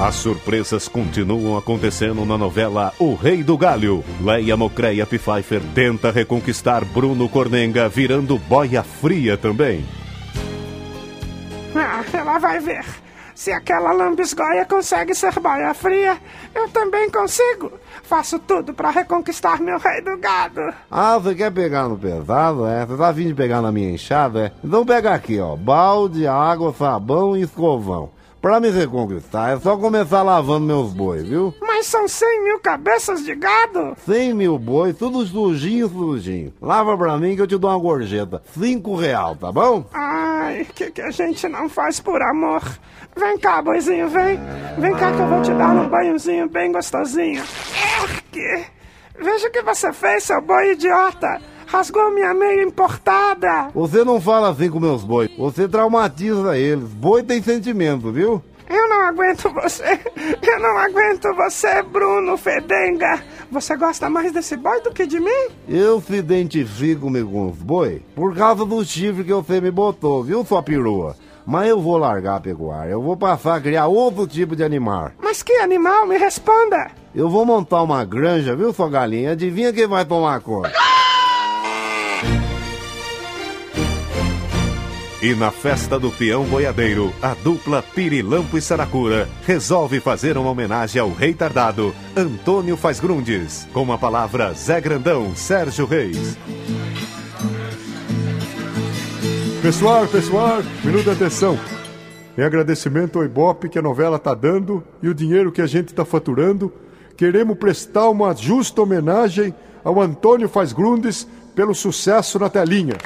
As surpresas continuam acontecendo na novela O Rei do Galho. Leia Mocreia Pfeiffer tenta reconquistar Bruno Cornenga, virando boia fria também. Ah, ela vai ver. Se aquela lambisgoia consegue ser boia fria, eu também consigo. Faço tudo para reconquistar meu rei do gado. Ah, você quer pegar no pesado, é? Você tá vindo de pegar na minha enxada, é? Então pega aqui, ó. Balde, água, sabão e escovão. Pra me reconquistar, é só começar lavando meus bois, viu? Mas são 100 mil cabeças de gado? 100 mil bois, tudo sujinho, sujinho. Lava pra mim que eu te dou uma gorjeta. Cinco real, tá bom? Ai, que que a gente não faz por amor? Vem cá, boizinho, vem. Vem cá que eu vou te dar um banhozinho bem gostosinho. Erque! Veja o que você fez, seu boi idiota. Rasgou minha meia importada. Você não fala assim com meus bois. Você traumatiza eles. Boi tem sentimento, viu? Eu não aguento você. Eu não aguento você, Bruno Fedenga. Você gosta mais desse boi do que de mim? Eu se identifico-me com os boi por causa do chifre que você me botou, viu, sua perua? Mas eu vou largar a pecuária. Eu vou passar a criar outro tipo de animal. Mas que animal? Me responda. Eu vou montar uma granja, viu, sua galinha? Adivinha quem vai tomar conta? E na festa do peão boiadeiro, a dupla Pirilampo e Saracura resolve fazer uma homenagem ao rei tardado, Antônio Faz Grundes, com a palavra Zé Grandão, Sérgio Reis. Pessoal, pessoal, minuto de atenção. Em agradecimento ao Ibope que a novela tá dando e o dinheiro que a gente tá faturando, queremos prestar uma justa homenagem ao Antônio Faz Grundes pelo sucesso na telinha.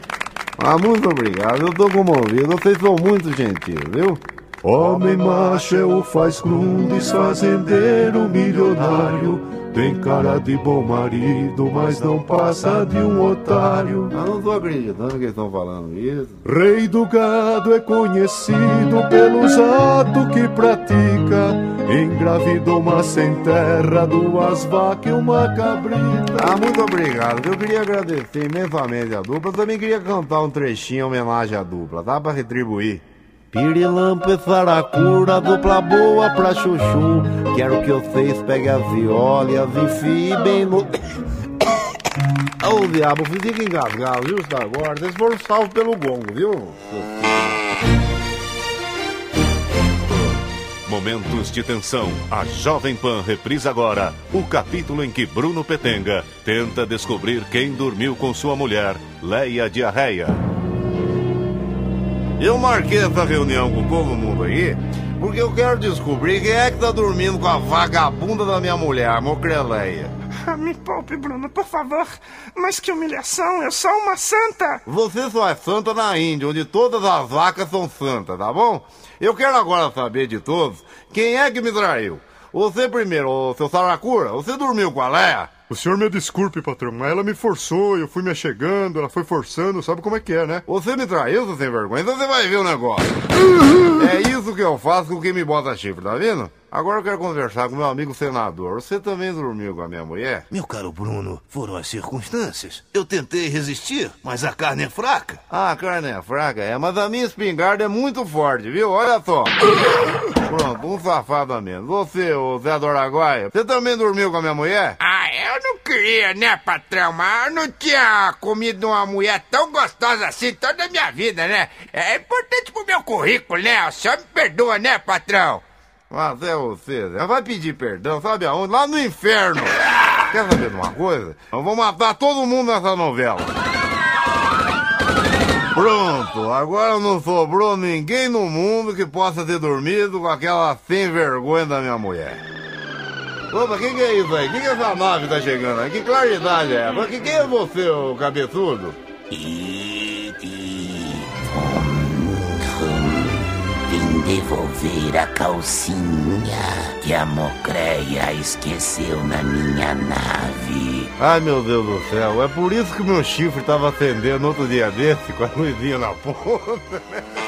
Ah, muito obrigado. Eu tô comovido. Vocês são muito gentis, viu? Homem macho é o Faz Grundes, fazendeiro milionário. Tem cara de bom marido, mas não passa de um otário. Eu não tô acreditando que eles estão falando isso. Rei do gado é conhecido pelos atos que pratica. Engravidou uma sem terra, duas vacas e uma cabrita. Ah, muito obrigado. Eu queria agradecer imensamente a dupla. Eu também queria cantar um trechinho em homenagem à dupla, tá? Pra retribuir. Pirilampo e saracura, dupla boa pra chuchu. Quero que vocês peguem as violas e enfiem bem no. Ô diabo, fica engasgado, viu, Star Wars? Eles foram salvos pelo gongo, viu? Momentos de tensão. A Jovem Pan reprisa agora o capítulo em que Bruno Petenga tenta descobrir quem dormiu com sua mulher, Leia Diarreia. Eu marquei essa reunião com todo mundo aí porque eu quero descobrir quem é que tá dormindo com a vagabunda da minha mulher, Mocreleia. Ah, me poupe, Bruno, por favor. Mas que humilhação, eu sou uma santa. Você só é santa na Índia, onde todas as vacas são santas, tá bom? Eu quero agora saber de todos quem é que me traiu. Você primeiro, ô, seu Saracura, você dormiu com a Leia? O senhor me desculpe, patrão, mas ela me forçou, eu fui me achegando, ela foi forçando, sabe como é que é, né? Você me traiu, seu sem vergonha, então você vai ver o negócio. é isso que eu faço com quem me bota chifre, tá vendo? Agora eu quero conversar com meu amigo senador. Você também dormiu com a minha mulher? Meu caro Bruno, foram as circunstâncias. Eu tentei resistir, mas a carne é fraca. Ah, a carne é fraca, é, mas a minha espingarda é muito forte, viu? Olha só. Pronto, um safado a menos. Você, o Zé do Araguaia, você também dormiu com a minha mulher? Ah, eu não queria, né, patrão? Mas eu não tinha comido uma mulher tão gostosa assim toda a minha vida, né? É importante pro meu currículo, né? O senhor me perdoa, né, patrão? Mas é você, Zé. Vai pedir perdão, sabe aonde? Lá no inferno. Quer saber de uma coisa? Eu vou matar todo mundo nessa novela. Pronto, agora não sobrou ninguém no mundo que possa ter dormido com aquela sem vergonha da minha mulher. Opa, o que, que é isso aí? O que, que essa nave tá chegando aí? Que claridade é essa? Que, quem é você, o cabeçudo? Vim devolver a calcinha que a Mocreia esqueceu na minha nave. Ai meu Deus do céu, é por isso que meu chifre tava acendendo outro dia desse com a luzinha na ponta.